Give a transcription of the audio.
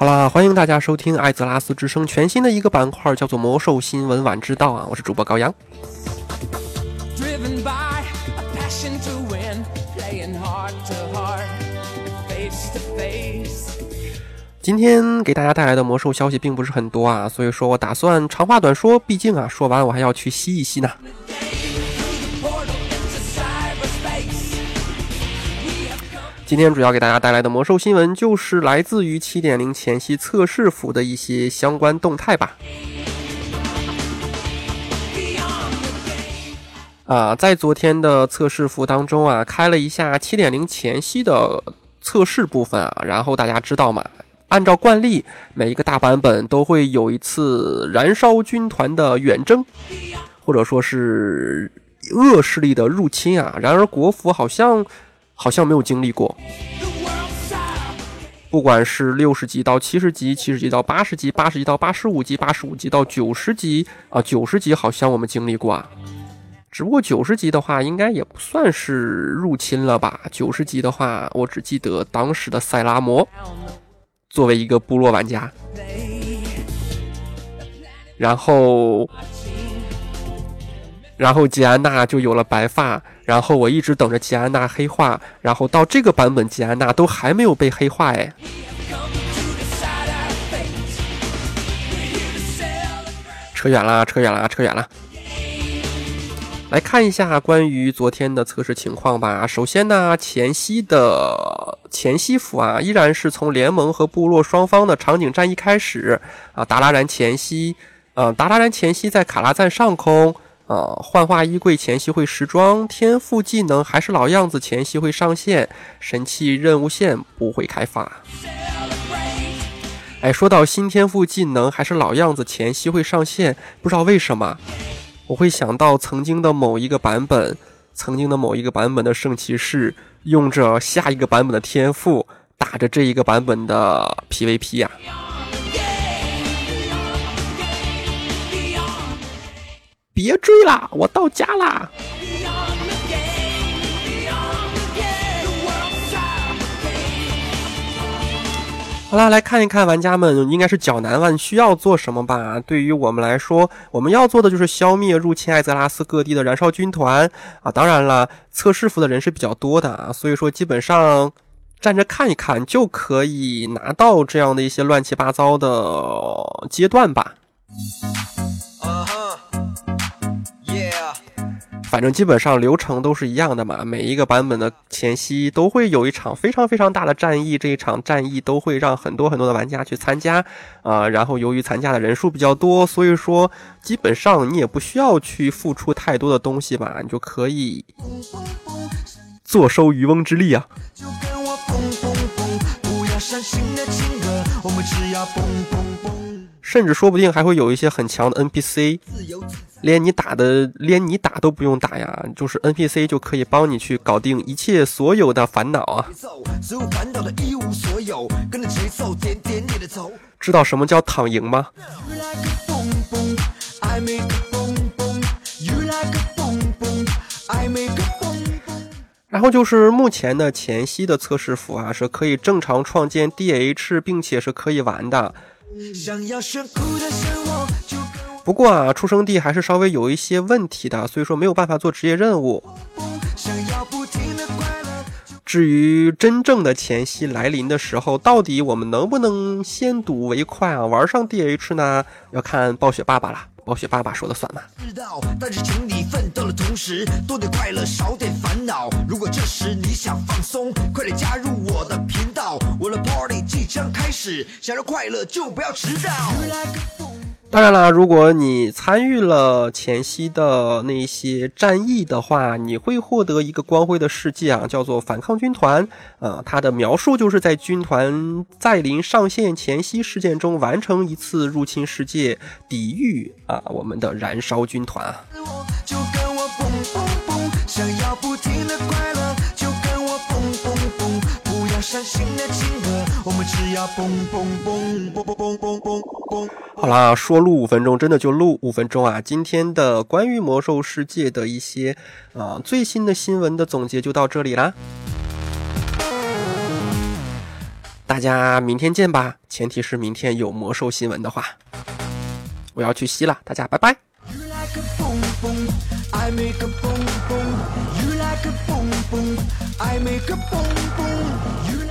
好啦，欢迎大家收听艾泽拉斯之声全新的一个板块，叫做魔兽新闻晚知道啊！我是主播高阳。今天给大家带来的魔兽消息并不是很多啊，所以说我打算长话短说，毕竟啊，说完我还要去吸一吸呢。今天主要给大家带来的魔兽新闻，就是来自于七点零前夕测试服的一些相关动态吧。啊，在昨天的测试服当中啊，开了一下七点零前夕的测试部分啊，然后大家知道嘛，按照惯例，每一个大版本都会有一次燃烧军团的远征，或者说是恶势力的入侵啊。然而国服好像。好像没有经历过，不管是六十级到七十级，七十级到八十级，八十级到八十五级，八十五级到九十级啊，九十级好像我们经历过啊。只不过九十级的话，应该也不算是入侵了吧？九十级的话，我只记得当时的塞拉摩作为一个部落玩家，然后。然后吉安娜就有了白发，然后我一直等着吉安娜黑化，然后到这个版本吉安娜都还没有被黑化哎。扯远了，扯远了，扯远了。来看一下关于昨天的测试情况吧。首先呢，前夕的前夕服啊，依然是从联盟和部落双方的场景战役开始啊。达拉然前夕，呃，达拉然前夕在卡拉赞上空。呃，幻化衣柜前夕会时装，天赋技能还是老样子，前夕会上线，神器任务线不会开发。哎，说到新天赋技能还是老样子，前夕会上线，不知道为什么，我会想到曾经的某一个版本，曾经的某一个版本的圣骑士用着下一个版本的天赋打着这一个版本的 PVP 呀。别追啦，我到家啦！好啦，来看一看玩家们应该是较难问需要做什么吧。对于我们来说，我们要做的就是消灭入侵艾泽拉斯各地的燃烧军团啊！当然了，测试服的人是比较多的啊，所以说基本上站着看一看就可以拿到这样的一些乱七八糟的阶段吧。反正基本上流程都是一样的嘛，每一个版本的前夕都会有一场非常非常大的战役，这一场战役都会让很多很多的玩家去参加啊。然后由于参加的人数比较多，所以说基本上你也不需要去付出太多的东西吧，你就可以坐收渔翁之利啊。甚至说不定还会有一些很强的 NPC。连你打的，连你打都不用打呀，就是 NPC 就可以帮你去搞定一切所有的烦恼啊！知道什么叫躺赢吗？然后就是目前的前夕的测试服啊，是可以正常创建 DH，并且是可以玩的。不过啊，出生地还是稍微有一些问题的，所以说没有办法做职业任务。至于真正的前夕来临的时候，到底我们能不能先睹为快啊，玩上 DH 呢？要看暴雪爸爸了，暴雪爸爸说的算嘛。知道，但是请你奋斗的同时，多点快乐，少点烦恼。如果这时你想放松，快点加入我的频道，我的 party 即将开始，想要快乐就不要迟到。当然了，如果你参与了前夕的那些战役的话，你会获得一个光辉的事迹啊，叫做反抗军团。呃，它的描述就是在军团在临上线前夕事件中完成一次入侵世界，抵御啊我们的燃烧军团啊。好啦，说录五分钟，真的就录五分钟啊！今天的关于魔兽世界的一些啊最新的新闻的总结就到这里啦。大家明天见吧，前提是明天有魔兽新闻的话。我要去吸了，大家拜拜。I make a boom boom. You